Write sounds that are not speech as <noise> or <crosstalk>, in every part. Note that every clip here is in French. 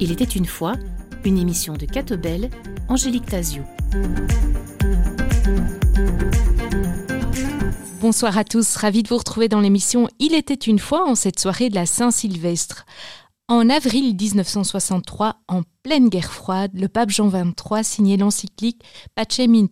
Il était une fois une émission de Catobel, Angélique Tazio. Bonsoir à tous, ravi de vous retrouver dans l'émission Il était une fois en cette soirée de la Saint-Sylvestre. En avril 1963, en pleine guerre froide, le pape Jean XXIII signait l'encyclique Pacem in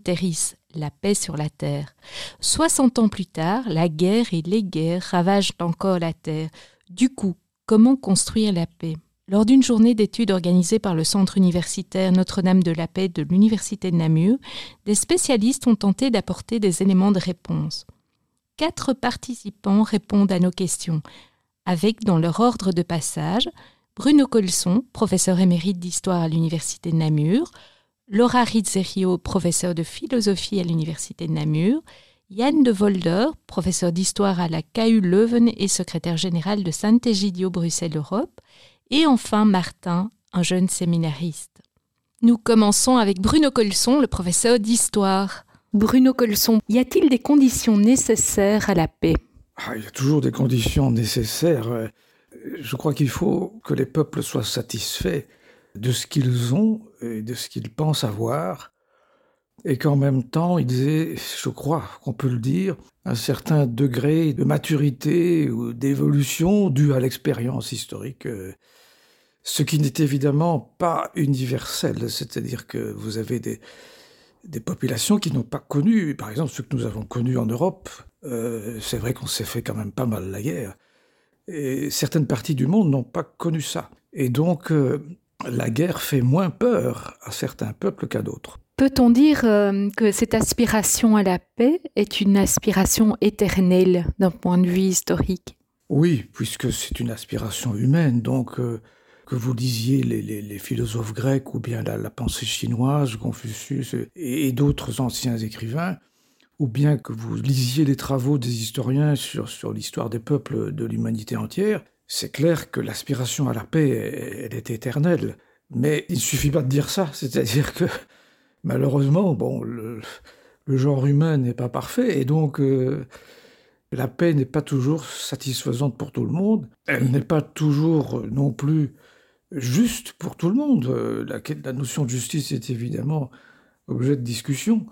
la paix sur la terre. 60 ans plus tard, la guerre et les guerres ravagent encore la terre. Du coup, comment construire la paix? Lors d'une journée d'études organisée par le Centre universitaire Notre-Dame de la Paix de l'Université de Namur, des spécialistes ont tenté d'apporter des éléments de réponse. Quatre participants répondent à nos questions, avec dans leur ordre de passage Bruno Colson, professeur émérite d'histoire à l'Université de Namur, Laura Rizzerio, professeur de philosophie à l'Université de Namur, Yann de Volder, professeur d'histoire à la KU Leuven et secrétaire général de Saint-Egidio Bruxelles-Europe, et enfin Martin, un jeune séminariste. Nous commençons avec Bruno Colson, le professeur d'histoire. Bruno Colson, y a-t-il des conditions nécessaires à la paix? Ah, Il y a toujours des conditions nécessaires. Je crois qu'il faut que les peuples soient satisfaits de ce qu'ils ont de ce qu'ils pensent avoir, et qu'en même temps, ils aient, je crois qu'on peut le dire, un certain degré de maturité ou d'évolution dû à l'expérience historique euh, ce qui n'est évidemment pas universel, c'est-à-dire que vous avez des, populations qui n'ont pas connu, par exemple ceux que nous avons connus en Europe, euh, c'est vrai qu'on s'est fait quand même pas mal la guerre, et certaines parties du monde n'ont pas connu ça. Et donc euh, la guerre fait moins peur à certains peuples qu'à d'autres. Peut-on dire euh, que cette aspiration à la paix est une aspiration éternelle d'un point de vue historique? Oui, puisque c'est une aspiration humaine, donc que vous lisiez les, philosophes grecs ou bien la, pensée chinoise, Confucius et, d'autres anciens écrivains, ou bien que vous lisiez les travaux des historiens sur, sur l'histoire des peuples de l'humanité entière, c'est clair que l'aspiration à la paix, elle est éternelle. Mais il ne suffit pas de dire ça, c'est-à-dire que malheureusement, bon, le, genre humain n'est pas parfait, et donc euh, la paix n'est pas toujours satisfaisante pour tout le monde. Elle n'est pas toujours non plus juste pour tout le monde. Euh, la, notion de justice est évidemment objet de discussion,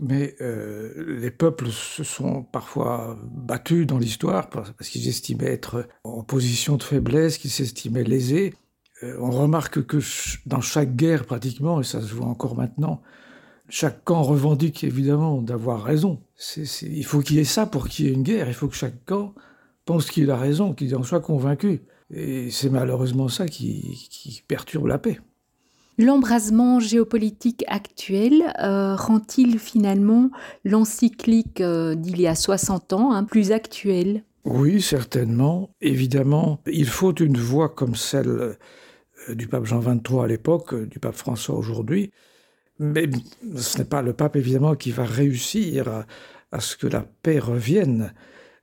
mais euh, les peuples se sont parfois battus dans l'histoire parce qu'ils estimaient être en position de faiblesse, qu'ils s'estimaient lésés. Euh, on remarque que dans chaque guerre pratiquement, et ça se voit encore maintenant, chaque camp revendique évidemment d'avoir raison. il faut qu'il y ait ça pour qu'il y ait une guerre. Il faut que chaque camp pense qu'il a raison, qu'il en soit convaincu. Et c'est malheureusement ça qui, perturbe la paix. L'embrasement géopolitique actuel euh, rend-il finalement l'encyclique euh, d'il y a 60 ans hein, plus actuelle Oui, certainement. Évidemment, il faut une voix comme celle euh, du pape Jean XXIII à l'époque, du pape François aujourd'hui. Mais ce n'est pas le pape, évidemment, qui va réussir à ce que la paix revienne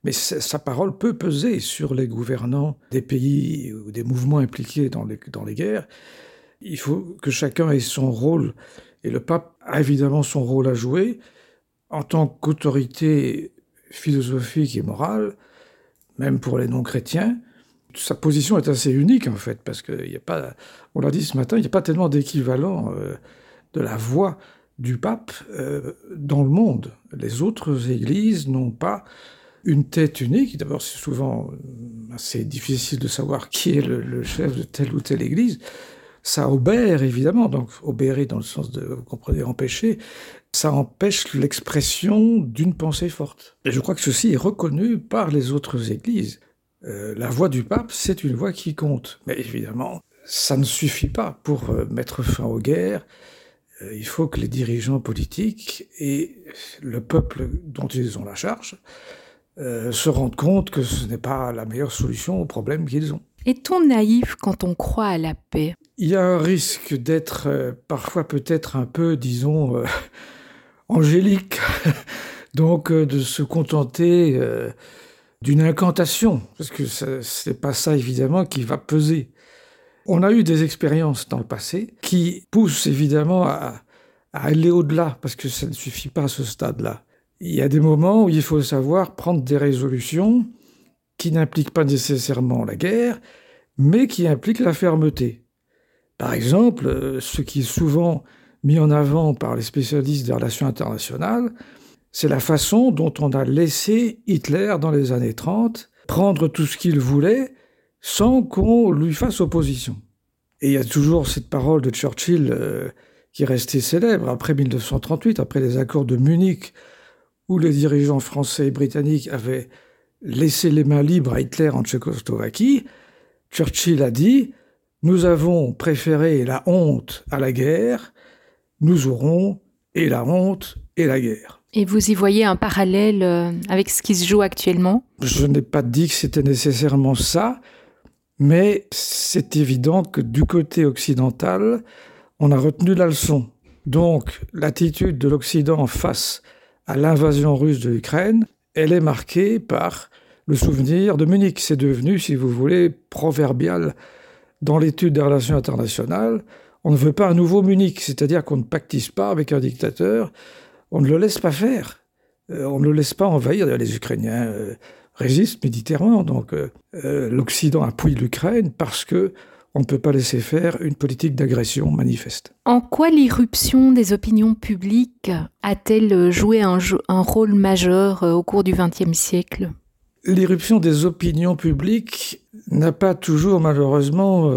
mais sa parole peut peser sur les gouvernants des pays ou des mouvements impliqués dans les, dans les guerres. Il faut que chacun ait son rôle, et le pape a évidemment son rôle à jouer en tant qu'autorité philosophique et morale, même pour les non-chrétiens. Sa position est assez unique en fait, parce qu'il n'y a pas, on l'a dit ce matin, il n'y a pas tellement d'équivalent euh, de la voix du pape euh, dans le monde. Les autres églises n'ont pas une tête unique. D'abord, c'est souvent euh, assez difficile de savoir qui est le, chef de telle ou telle église. Ça obère, évidemment, donc obérer dans le sens de, vous comprenez, empêcher, ça empêche l'expression d'une pensée forte. Et je crois que ceci est reconnu par les autres églises. Euh, la voix du pape, c'est une voix qui compte. Mais évidemment, ça ne suffit pas pour euh, mettre fin aux guerres. il faut que les dirigeants politiques et le peuple dont ils ont la charge euh, se rendent compte que ce n'est pas la meilleure solution aux problèmes qu'ils ont. Est-on naïf quand on croit à la paix? Il y a un risque d'être euh, parfois peut-être un peu, disons, euh, <laughs> angélique, <laughs> donc de se contenter d'une incantation, parce que ce n'est pas ça évidemment qui va peser. On a eu des expériences dans le passé qui poussent évidemment à aller au-delà, parce que ça ne suffit pas à ce stade-là. Il y a des moments où il faut savoir prendre des résolutions qui n'impliquent pas nécessairement la guerre, mais qui impliquent la fermeté. Par exemple, euh, ce qui est souvent mis en avant par les spécialistes des relations internationales, c'est la façon dont on a laissé Hitler dans les années 30 prendre tout ce qu'il voulait sans qu'on lui fasse opposition. Et il y a toujours cette parole de Churchill euh, qui est restée célèbre après 1938, après les accords de Munich, où les dirigeants français et britanniques avaient laissé les mains libres à Hitler en Tchécoslovaquie. Churchill a dit Nous avons préféré la honte à la guerre, nous aurons et la honte et la guerre. Et vous y voyez un parallèle euh, avec ce qui se joue actuellement? Je n'ai pas dit que c'était nécessairement ça, mais c'est évident que du côté occidental, on a retenu la leçon. Donc l'attitude de l'Occident face à l'invasion russe de l'Ukraine, elle est marquée par le souvenir de Munich. C'est devenu, si vous voulez, proverbial dans l'étude des relations internationales. On ne veut pas un nouveau Munich, c'est-à-dire qu'on ne pactise pas avec un dictateur on ne le laisse pas faire. Euh, on ne le laisse pas envahir. Les Ukrainiens euh, résistent militairement. Donc euh, l'Occident appuie l'Ukraine parce que on ne peut pas laisser faire une politique d'agression manifeste. En quoi l'irruption des opinions publiques a-t-elle joué un, rôle majeur au cours du XXe siècle? L'irruption des opinions publiques n'a pas toujours malheureusement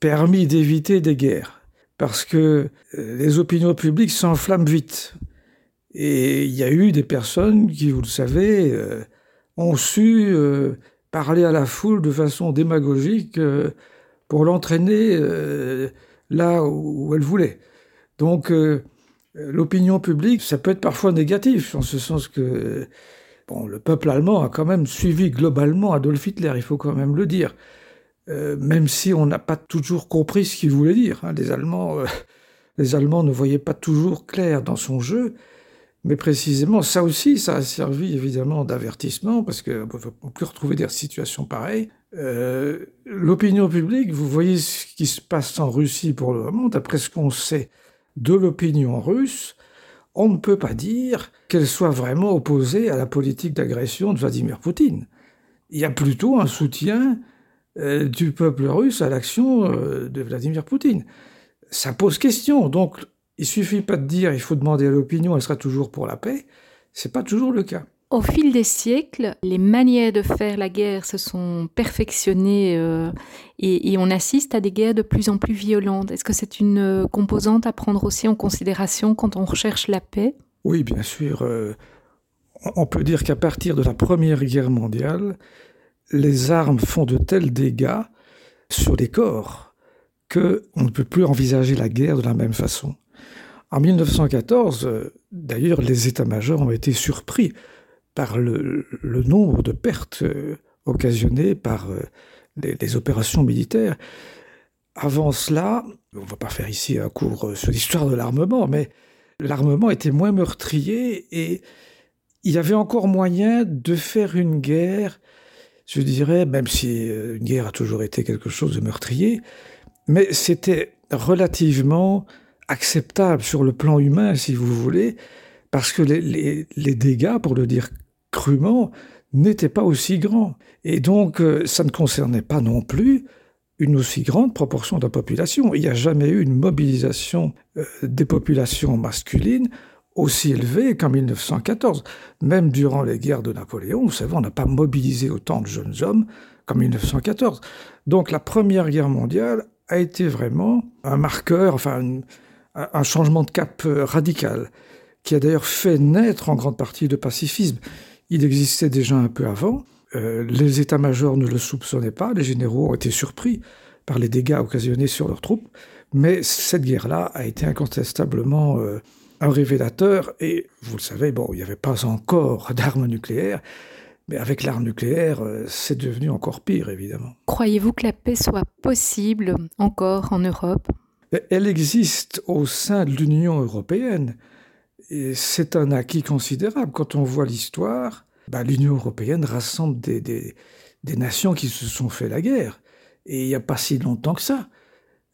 permis d'éviter des guerres parce que euh, les opinions publiques s'enflamment vite. Et il y a eu des personnes qui, vous le savez, euh, ont su euh, parler à la foule de façon démagogique pour l'entraîner là où elle voulait. Donc l'opinion publique, ça peut être parfois négatif, en ce sens que bon, le peuple allemand a quand même suivi globalement Adolf Hitler, il faut quand même le dire. Euh, même si on n'a pas toujours compris ce qu'il voulait dire. Hein. Les, Allemands, euh, les Allemands ne voyaient pas toujours clair dans son jeu, mais précisément, ça aussi, ça a servi évidemment d'avertissement, parce qu'on peut retrouver des situations pareilles. Euh, l'opinion publique, vous voyez ce qui se passe en Russie pour le moment, d'après ce qu'on sait de l'opinion russe, on ne peut pas dire qu'elle soit vraiment opposée à la politique d'agression de Vladimir Poutine. Il y a plutôt un soutien euh, du peuple russe à l'action euh, de Vladimir Poutine. Ça pose question. Donc, il suffit pas de dire il faut demander à l'opinion, elle sera toujours pour la paix. C'est pas toujours le cas. Au fil des siècles, les manières de faire la guerre se sont perfectionnées euh, et, on assiste à des guerres de plus en plus violentes. Est-ce que c'est une composante à prendre aussi en considération quand on recherche la paix? Oui, bien sûr. on peut dire qu'à partir de la Première Guerre mondiale, les armes font de tels dégâts sur les corps que on ne peut plus envisager la guerre de la même façon. En 1914, d'ailleurs, les états-majors ont été surpris par le, nombre de pertes euh, occasionnées par euh, les, opérations militaires. Avant cela, on ne va pas faire ici un cours euh, sur l'histoire de l'armement, mais l'armement était moins meurtrier et il y avait encore moyen de faire une guerre je dirais, même si euh, une guerre a toujours été quelque chose de meurtrier, mais c'était relativement acceptable sur le plan humain, si vous voulez, parce que les, dégâts, pour le dire crûment, n'étaient pas aussi grands. Et donc, euh, ça ne concernait pas non plus une aussi grande proportion de la population. Il n'y a jamais eu une mobilisation euh, des populations masculines aussi élevé qu'en 1914. Même durant les guerres de Napoléon, vous savez, on n'a pas mobilisé autant de jeunes hommes qu'en 1914. Donc la Première Guerre mondiale a été vraiment un marqueur, enfin un, changement de cap euh, radical, qui a d'ailleurs fait naître en grande partie le pacifisme. Il existait déjà un peu avant. Euh, les états-majors ne le soupçonnaient pas, les généraux ont été surpris par les dégâts occasionnés sur leurs troupes, mais cette guerre-là a été incontestablement euh, un révélateur, et vous le savez, bon, il n'y avait pas encore <laughs> d'armes nucléaires, mais avec l'arme nucléaire, c'est devenu encore pire, évidemment. Croyez-vous que la paix soit possible encore en Europe? Elle existe au sein de l'Union européenne, et c'est un acquis considérable. Quand on voit l'histoire, bah, l'Union européenne rassemble des, des, nations qui se sont fait la guerre, et il n'y a pas si longtemps que ça.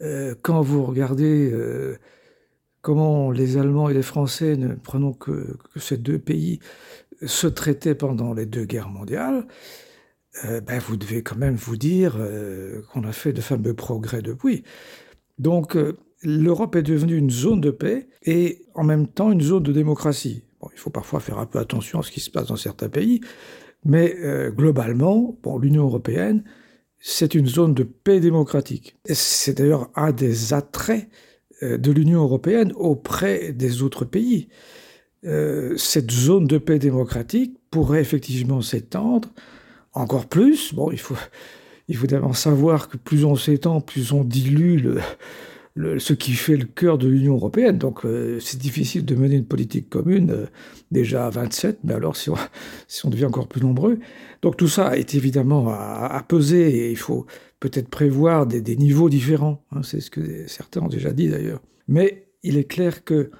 Euh, quand vous regardez... Euh, comment les Allemands et les Français, ne prenons que, ces deux pays, se traitaient pendant les deux guerres mondiales, euh, ben vous devez quand même vous dire qu'on a fait de fameux progrès depuis. Donc euh, l'Europe est devenue une zone de paix et en même temps une zone de démocratie. Bon, il faut parfois faire un peu attention à ce qui se passe dans certains pays, mais globalement, bon, l'Union européenne, c'est une zone de paix démocratique. C'est d'ailleurs un des attraits de l'Union européenne auprès des autres pays. cette zone de paix démocratique pourrait effectivement s'étendre encore plus. Bon, il faut, il faut d'abord savoir que plus on s'étend, plus on dilue ce qui fait le cœur de l'Union européenne. Donc euh, c'est difficile de mener une politique commune euh, déjà à 27, mais alors <laughs> si on, devient encore plus nombreux. Donc tout ça est évidemment à, peser et il faut peut-être prévoir des, des, niveaux différents. Hein, c'est ce que certains ont déjà dit d'ailleurs. Mais il est clair que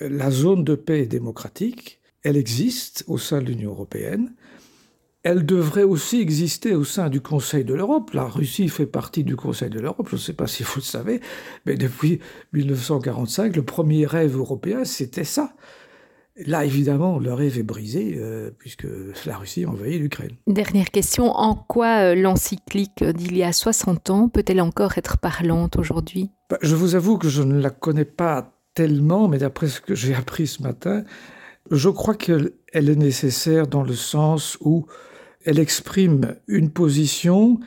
la zone de paix démocratique, elle existe au sein de l'Union européenne elle devrait aussi exister au sein du Conseil de l'Europe. La Russie fait partie du Conseil de l'Europe, je ne sais pas si vous le savez, mais depuis 1945, le premier rêve européen, c'était ça. Là, évidemment, le rêve est brisé euh, puisque la Russie envahit l'Ukraine. Dernière question, en quoi euh, l'encyclique d'il y a 60 ans peut-elle encore être parlante aujourd'hui? Bah, Je vous avoue que je ne la connais pas tellement, mais d'après ce que j'ai appris ce matin, je crois qu'elle est nécessaire dans le sens où elle exprime une position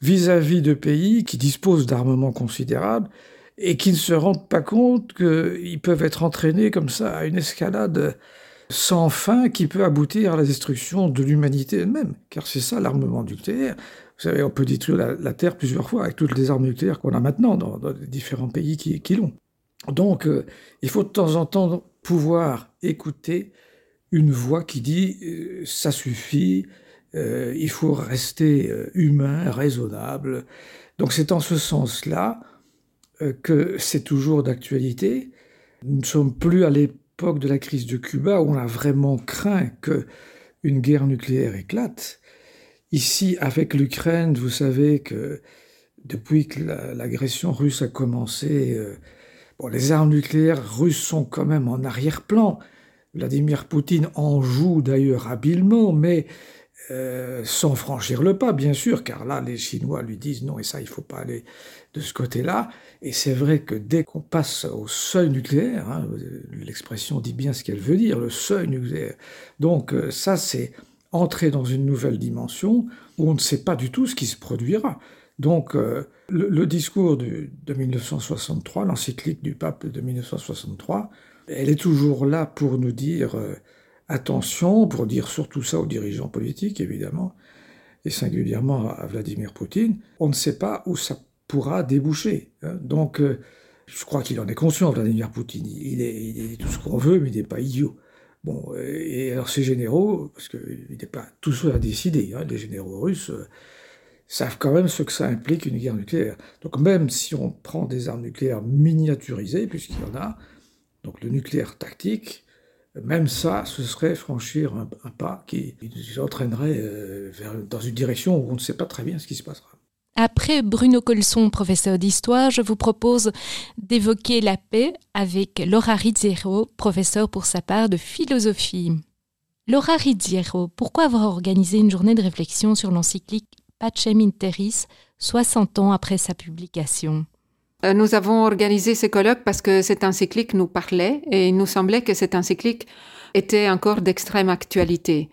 vis-à-vis de pays qui disposent d'armements considérables et qui ne se rendent pas compte qu'ils peuvent être entraînés comme ça à une escalade sans fin qui peut aboutir à la destruction de l'humanité elle-même. Car c'est ça l'armement nucléaire. Vous savez, on peut détruire la, Terre plusieurs fois avec toutes les armes nucléaires qu'on a maintenant dans, les différents pays qui, l'ont. Donc, euh, il faut de temps en temps pouvoir écouter une voix qui dit euh, ça suffit, euh, il faut rester euh, humain, raisonnable. Donc c'est en ce sens-là euh, que c'est toujours d'actualité. Nous ne sommes plus à l'époque de la crise de Cuba où on a vraiment craint que une guerre nucléaire éclate. Ici, avec l'Ukraine, vous savez que depuis que l'agression russe a commencé, bon, les armes nucléaires russes sont quand même en arrière-plan. Vladimir Poutine en joue d'ailleurs habilement, mais euh, sans franchir le pas, bien sûr, car là, les Chinois lui disent non, et ça, il ne faut pas aller de ce côté-là. Et c'est vrai que dès qu'on passe au seuil nucléaire, hein, l'expression dit bien ce qu'elle veut dire, le seuil nucléaire. Donc euh, ça, c'est entrer dans une nouvelle dimension où on ne sait pas du tout ce qui se produira. Donc euh, le, discours de 1963, l'encyclique du pape de 1963, elle est toujours là pour nous dire attention, pour dire surtout ça aux dirigeants politiques, évidemment, et singulièrement à Vladimir Poutine, on ne sait pas où ça pourra déboucher. Hein. Donc, euh, je crois qu'il en est conscient, Vladimir Poutine. Il est, tout ce qu'on veut, mais il n'est pas idiot. Bon, et alors ces généraux, parce qu'il n'est pas tout seul à décider, hein, les généraux russes euh, savent quand même ce que ça implique une guerre nucléaire. Donc même si on prend des armes nucléaires miniaturisées, puisqu'il y en a, donc le nucléaire tactique, même ça, ce serait franchir un, pas qui nous entraînerait euh, dans une direction où on ne sait pas très bien ce qui se passera. Après Bruno Colson, professeur d'histoire, je vous propose d'évoquer la paix avec Laura Rizziero, professeur pour sa part de philosophie. Laura Rizziero, pourquoi avoir organisé une journée de réflexion sur l'encyclique Pacem in Terris 60 ans après sa publication? Nous avons organisé ce colloque parce que cet encyclique nous parlait et il nous semblait que cet encyclique était encore d'extrême actualité.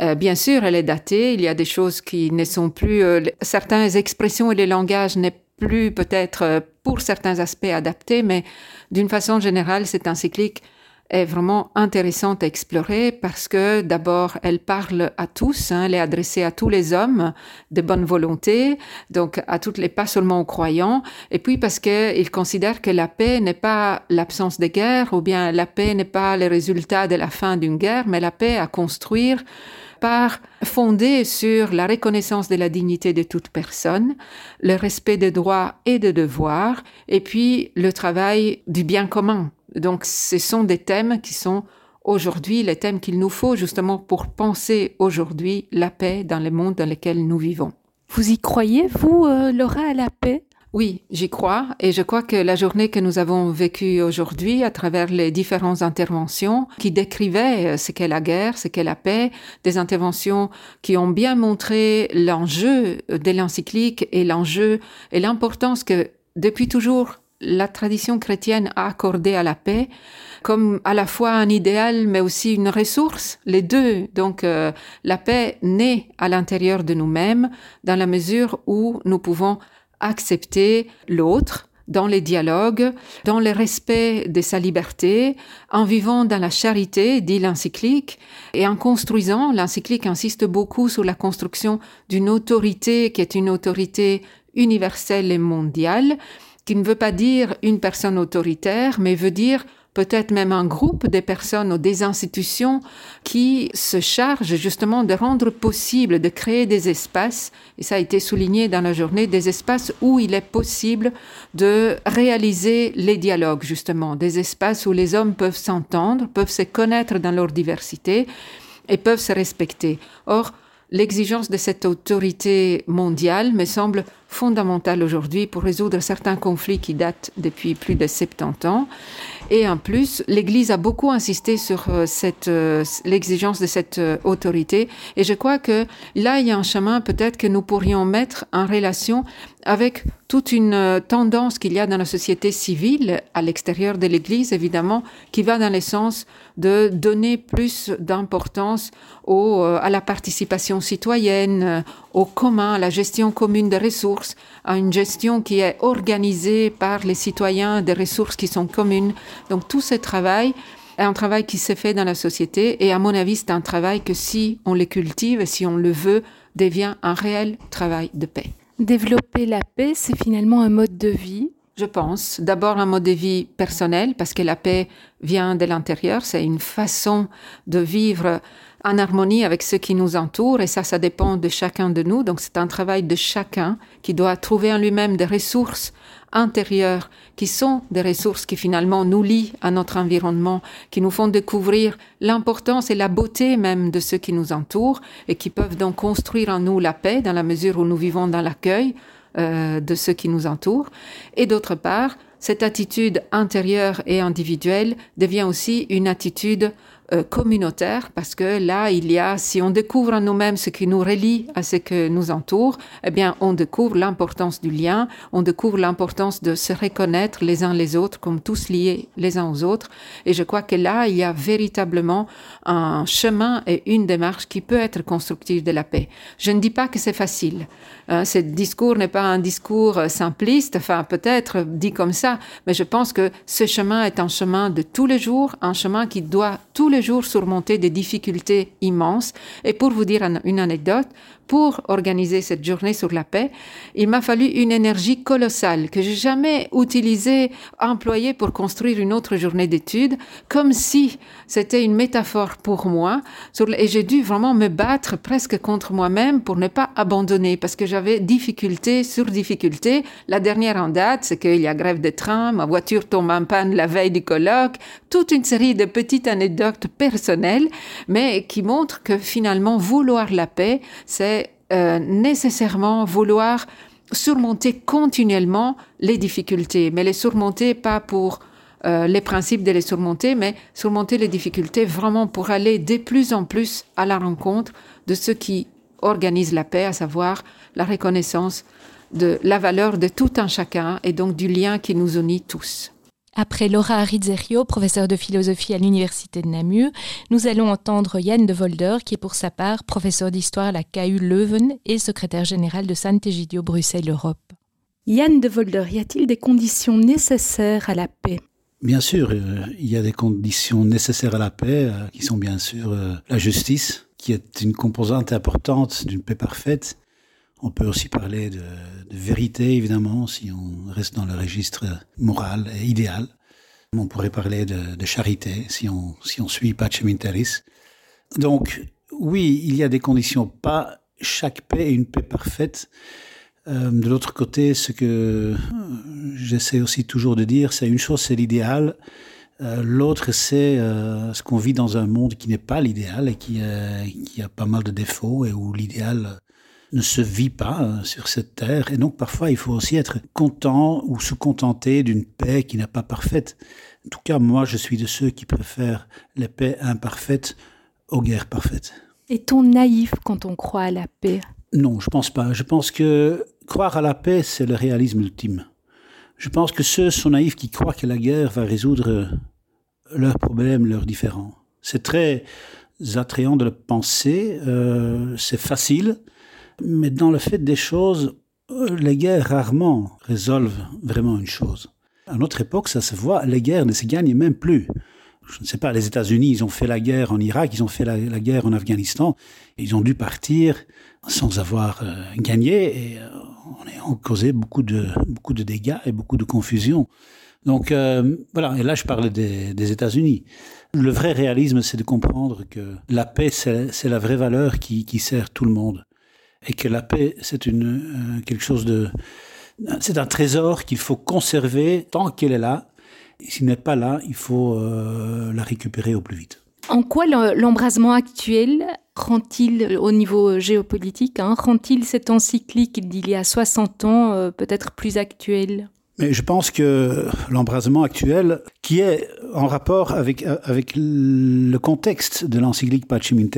Euh, bien sûr, elle est datée, il y a des choses qui ne sont plus, euh, certaines expressions et les langages n'est plus peut-être pour certains aspects adaptés, mais d'une façon générale, cet encyclique est vraiment intéressante à explorer parce que d'abord, elle parle à tous, hein, elle est adressée à tous les hommes de bonne volonté, donc à toutes les, pas seulement aux croyants, et puis parce qu'il considère que la paix n'est pas l'absence de guerre, ou bien la paix n'est pas le résultat de la fin d'une guerre, mais la paix à construire par fondée sur la reconnaissance de la dignité de toute personne, le respect des droits et des devoirs, et puis le travail du bien commun, donc ce sont des thèmes qui sont aujourd'hui les thèmes qu'il nous faut justement pour penser aujourd'hui la paix dans le monde dans lequel nous vivons. Vous y croyez, vous, euh, Laura, à la paix? Oui, j'y crois et je crois que la journée que nous avons vécue aujourd'hui à travers les différentes interventions qui décrivaient euh, ce qu'est la guerre, ce qu'est la paix, des interventions qui ont bien montré l'enjeu de l'encyclique et l'enjeu et l'importance que depuis toujours la tradition chrétienne a accordé à la paix comme à la fois un idéal mais aussi une ressource, les deux. Donc euh, la paix naît à l'intérieur de nous-mêmes dans la mesure où nous pouvons accepter l'autre dans les dialogues, dans le respect de sa liberté, en vivant dans la charité, dit l'encyclique, et en construisant, l'encyclique insiste beaucoup sur la construction d'une autorité qui est une autorité universelle et mondiale, qui ne veut pas dire une personne autoritaire, mais veut dire peut-être même un groupe de personnes ou des institutions qui se chargent justement de rendre possible de créer des espaces, et ça a été souligné dans la journée, des espaces où il est possible de réaliser les dialogues, justement, des espaces où les hommes peuvent s'entendre, peuvent se connaître dans leur diversité et peuvent se respecter. Or, l'exigence de cette autorité mondiale me semble fondamentale aujourd'hui pour résoudre certains conflits qui datent depuis plus de 70 ans. Et en plus, l'Église a beaucoup insisté sur euh, cette euh, l'exigence de cette euh, autorité. Et je crois que là, il y a un chemin peut-être que nous pourrions mettre en relation avec toute une tendance qu'il y a dans la société civile, à l'extérieur de l'Église évidemment, qui va dans le sens de donner plus d'importance à la participation citoyenne, au commun, à la gestion commune des ressources, à une gestion qui est organisée par les citoyens des ressources qui sont communes. Donc tout ce travail est un travail qui s'est fait dans la société et à mon avis c'est un travail que si on le cultive et si on le veut devient un réel travail de paix. Développer la paix, c'est finalement un mode de vie je pense. D'abord un mode de vie personnel, parce que la paix vient de l'intérieur, c'est une façon de vivre en harmonie avec ce qui nous entoure, et ça, ça dépend de chacun de nous. Donc c'est un travail de chacun qui doit trouver en lui-même des ressources intérieures qui sont des ressources qui finalement nous lient à notre environnement, qui nous font découvrir l'importance et la beauté même de ce qui nous entoure et qui peuvent donc construire en nous la paix dans la mesure où nous vivons dans l'accueil euh, de ce qui nous entoure. Et d'autre part, cette attitude intérieure et individuelle devient aussi une attitude euh, communautaire parce que là, il y a, si on découvre en nous-mêmes ce qui nous relie à ce que nous entoure, eh bien, on découvre l'importance du lien, on découvre l'importance de se reconnaître les uns les autres comme tous liés les uns aux autres. Et je crois que là, il y a véritablement un chemin et une démarche qui peut être constructive de la paix. Je ne dis pas que c'est facile. Hein, ce discours n'est pas un discours euh, simpliste, enfin, peut-être dit comme ça, mais je pense que ce chemin est un chemin de tous les jours, un chemin qui doit tous les jours surmonter des difficultés immenses. Et pour vous dire une anecdote, pour organiser cette journée sur la paix, il m'a fallu une énergie colossale que j'ai jamais utilisée, employée pour construire une autre journée d'études, comme si c'était une métaphore pour moi. Et j'ai dû vraiment me battre presque contre moi-même pour ne pas abandonner parce que j'avais difficulté sur difficulté. La dernière en date, c'est qu'il y a grève de train, ma voiture tombe en panne la veille du colloque, toute une série de petites anecdotes personnelles, mais qui montrent que finalement vouloir la paix, c'est euh, nécessairement vouloir surmonter continuellement les difficultés, mais les surmonter pas pour euh, les principes de les surmonter, mais surmonter les difficultés vraiment pour aller de plus en plus à la rencontre de ce qui organise la paix, à savoir la reconnaissance de la valeur de tout un chacun et donc du lien qui nous unit tous. Après Laura Arizzerio, professeure de philosophie à l'Université de Namur, nous allons entendre Yann de Volder, qui est pour sa part professeur d'histoire à la KU Leuven et secrétaire général de Saint-Egidio Bruxelles-Europe. Yann de Volder, y a-t-il des conditions nécessaires à la paix? Bien sûr, euh, il y a des conditions nécessaires à la paix, euh, qui sont bien sûr euh, la justice, qui est une composante importante d'une paix parfaite. On peut aussi parler de, vérité, évidemment, si on reste dans le registre moral et idéal. On pourrait parler de, charité, si on, si on suit Pacem Interis. Donc, oui, il y a des conditions. Pas chaque paix est une paix parfaite. Euh, de l'autre côté, ce que j'essaie aussi toujours de dire, c'est une chose, c'est l'idéal. Euh, L'autre, c'est euh, ce qu'on vit dans un monde qui n'est pas l'idéal et qui, euh, qui, a pas mal de défauts et où l'idéal ne se vit pas hein, sur cette terre. Et donc parfois, il faut aussi être content ou se contenter d'une paix qui n'est pas parfaite. En tout cas, moi, je suis de ceux qui préfèrent les paix imparfaites aux guerres parfaites. Est-on naïf quand on croit à la paix? Non, je pense pas. Je pense que croire à la paix, c'est le réalisme ultime. Je pense que ceux sont naïfs qui croient que la guerre va résoudre leurs problèmes, leurs différends. C'est très attrayant de le penser, euh, c'est facile, mais dans le fait des choses, euh, les guerres rarement résolvent vraiment une chose. À notre époque, ça se voit, les guerres ne se gagnent même plus. Je ne sais pas, les États-Unis, ils ont fait la guerre en Irak, ils ont fait la, guerre en Afghanistan, ils ont dû partir sans avoir euh, gagné et on a causé beaucoup de, beaucoup de dégâts et beaucoup de confusion. Donc voilà, et là je parle des États-Unis. Le vrai réalisme, c'est de comprendre que la paix, c'est la vraie valeur qui, sert tout le monde. Et que la paix, c'est une, euh, quelque chose de... C'est un trésor qu'il faut conserver tant qu'elle est là. S'il n'est pas là, il faut euh, la récupérer au plus vite. En quoi l'embrasement actuel rend-il, au niveau géopolitique, hein, rend-il cette encyclique d'il y a 60 ans euh, peut-être plus actuelle mais je pense que l'embrasement actuel, qui est en rapport avec, avec le contexte de l'encyclique Pacem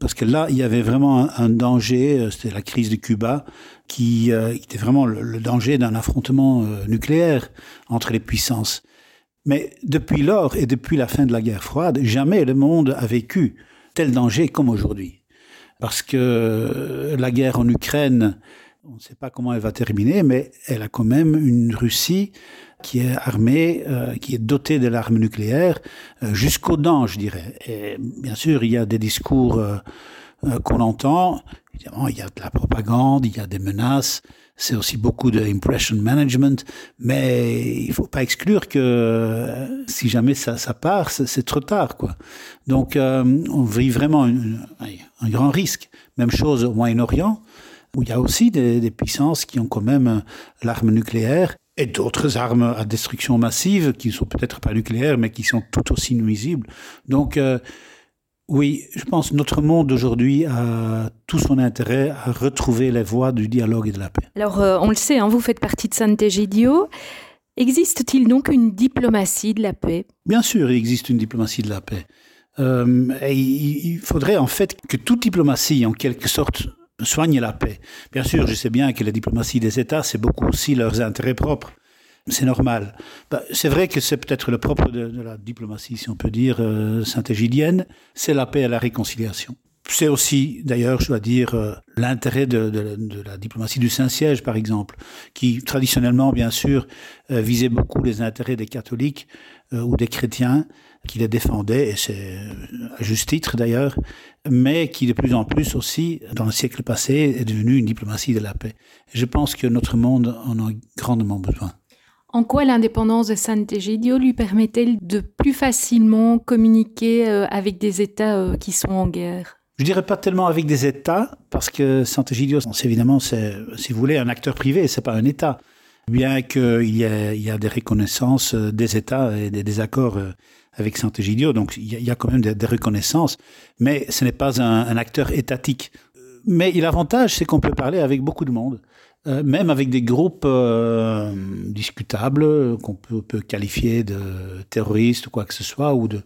parce que là, il y avait vraiment un, danger, euh, c'était la crise de Cuba, qui, euh, était vraiment le, danger d'un affrontement euh, nucléaire entre les puissances. Mais depuis lors et depuis la fin de la guerre froide, jamais le monde a vécu tel danger comme aujourd'hui. Parce que la guerre en Ukraine on ne sait pas comment elle va terminer, mais elle a quand même une Russie qui est armée, euh, qui est dotée de l'arme nucléaire euh, jusqu'aux dents, je dirais. Bien sûr, il y a des discours euh, qu'on entend. Évidemment, il y a de la propagande, il y a des menaces. C'est aussi beaucoup de impression management, mais il faut pas exclure que si jamais ça, ça part, c'est trop tard, quoi. Donc, on vit vraiment un grand risque. Même chose au Moyen-Orient où il y a aussi des, puissances qui ont quand même euh, l'arme nucléaire et d'autres armes à destruction massive qui ne sont peut-être pas nucléaires, mais qui sont tout aussi nuisibles. Donc, euh, oui, je pense que notre monde aujourd'hui a tout son intérêt à retrouver les voies du dialogue et de la paix. Alors, euh, on le sait, hein, vous faites partie de Sant'Egidio. Existe-t-il donc une diplomatie de la paix? Bien sûr, il existe une diplomatie de la paix. et il faudrait en fait que toute diplomatie, en quelque sorte, soigne la paix. Bien sûr, je sais bien que la diplomatie des États, c'est beaucoup aussi leurs intérêts propres. C'est normal. Bah, c'est vrai que c'est peut-être le propre de, la diplomatie, si on peut dire, euh, saint-égidienne, c'est la paix et la réconciliation. C'est aussi, d'ailleurs, je dois dire, euh, l'intérêt de, la diplomatie du Saint-Siège, par exemple, qui traditionnellement, bien sûr, euh, visait beaucoup les intérêts des catholiques ou des chrétiens, qui les défendait, et c'est à juste titre d'ailleurs, mais qui de plus en plus aussi, dans le siècle passé, est devenue une diplomatie de la paix. Je pense que notre monde en a grandement besoin. En quoi l'indépendance de Sant'Egidio lui permet-elle de plus facilement communiquer euh, avec des États euh, qui sont en guerre? Je dirais pas tellement avec des États, parce que Sant'Egidio, évidemment, c'est, si vous voulez, un acteur privé, c'est pas un État. Bien qu'il y, a des reconnaissances euh, des États et des, accords avec Sant'Egidio, donc il y, a quand même des, reconnaissances, mais ce n'est pas un, acteur étatique. Mais l'avantage, c'est qu'on peut parler avec beaucoup de monde, euh, même avec des groupes euh, discutables, qu'on peut, qualifier de terroristes ou quoi que ce soit, ou de,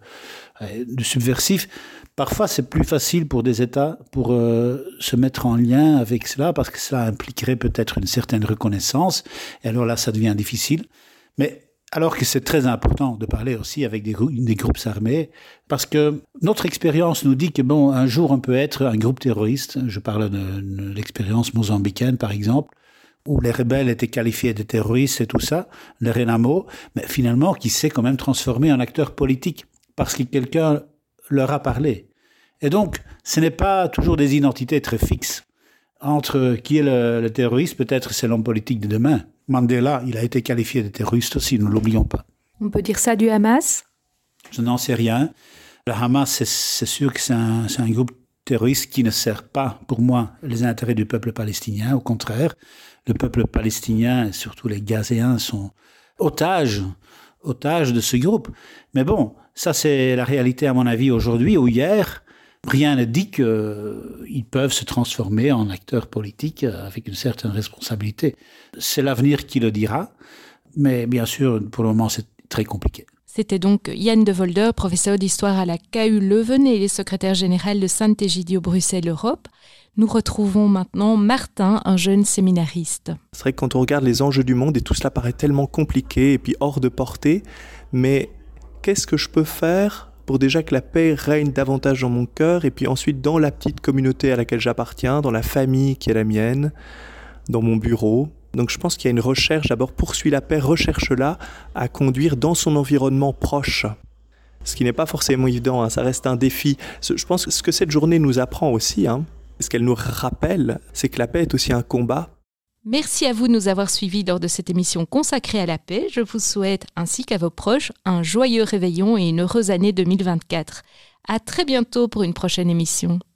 euh, subversifs. Parfois, c'est plus facile pour des États pour se mettre en lien avec cela, parce que cela impliquerait peut-être une certaine reconnaissance, et alors là, ça devient difficile. Mais alors que c'est très important de parler aussi avec des, des, groupes armés, parce que notre expérience nous dit que bon, un jour on peut être un groupe terroriste. Je parle de, l'expérience mozambicaine par exemple, où les rebelles étaient qualifiés de terroristes et tout ça, le Renamo, mais finalement qui s'est quand même transformé en acteur politique parce que quelqu'un leur a parlé. Et donc, ce n'est pas toujours des identités très fixes. Entre qui est le, le terroriste, peut-être c'est l'homme politique de demain, Mandela, il a été qualifié de terroriste aussi, ne l'oublions pas. On peut dire ça du Hamas? Je n'en sais rien. Le Hamas, c'est sûr que c'est un, un, groupe terroriste qui ne sert pas, pour moi, les intérêts du peuple palestinien. Au contraire, le peuple palestinien, et surtout les Gazéens, sont otages, otages de ce groupe. Mais bon, ça c'est la réalité à mon avis aujourd'hui ou hier. rien ne dit qu'ils peuvent se transformer en acteurs politiques avec une certaine responsabilité. C'est l'avenir qui le dira, mais bien sûr, pour le moment, c'est très compliqué. C'était donc Yann de Volder, professeur d'histoire à la KU Leuven et secrétaire général de Saint-Égidio Bruxelles Europe. Nous retrouvons maintenant Martin, un jeune séminariste. C'est vrai que quand on regarde les enjeux du monde et tout cela paraît tellement compliqué et puis hors de portée, mais qu'est-ce que je peux faire pour déjà que la paix règne davantage dans mon cœur et puis ensuite dans la petite communauté à laquelle j'appartiens, dans la famille qui est la mienne, dans mon bureau. Donc je pense qu'il y a une recherche, d'abord poursuit la paix, recherche-la à conduire dans son environnement proche. Ce qui n'est pas forcément évident, hein, ça reste un défi. Je pense que ce que cette journée nous apprend aussi, hein, ce qu'elle nous rappelle, c'est que la paix est aussi un combat Merci à vous de nous avoir suivis lors de cette émission consacrée à la paix. Je vous souhaite, ainsi qu'à vos proches, un joyeux réveillon et une heureuse année 2024. À très bientôt pour une prochaine émission.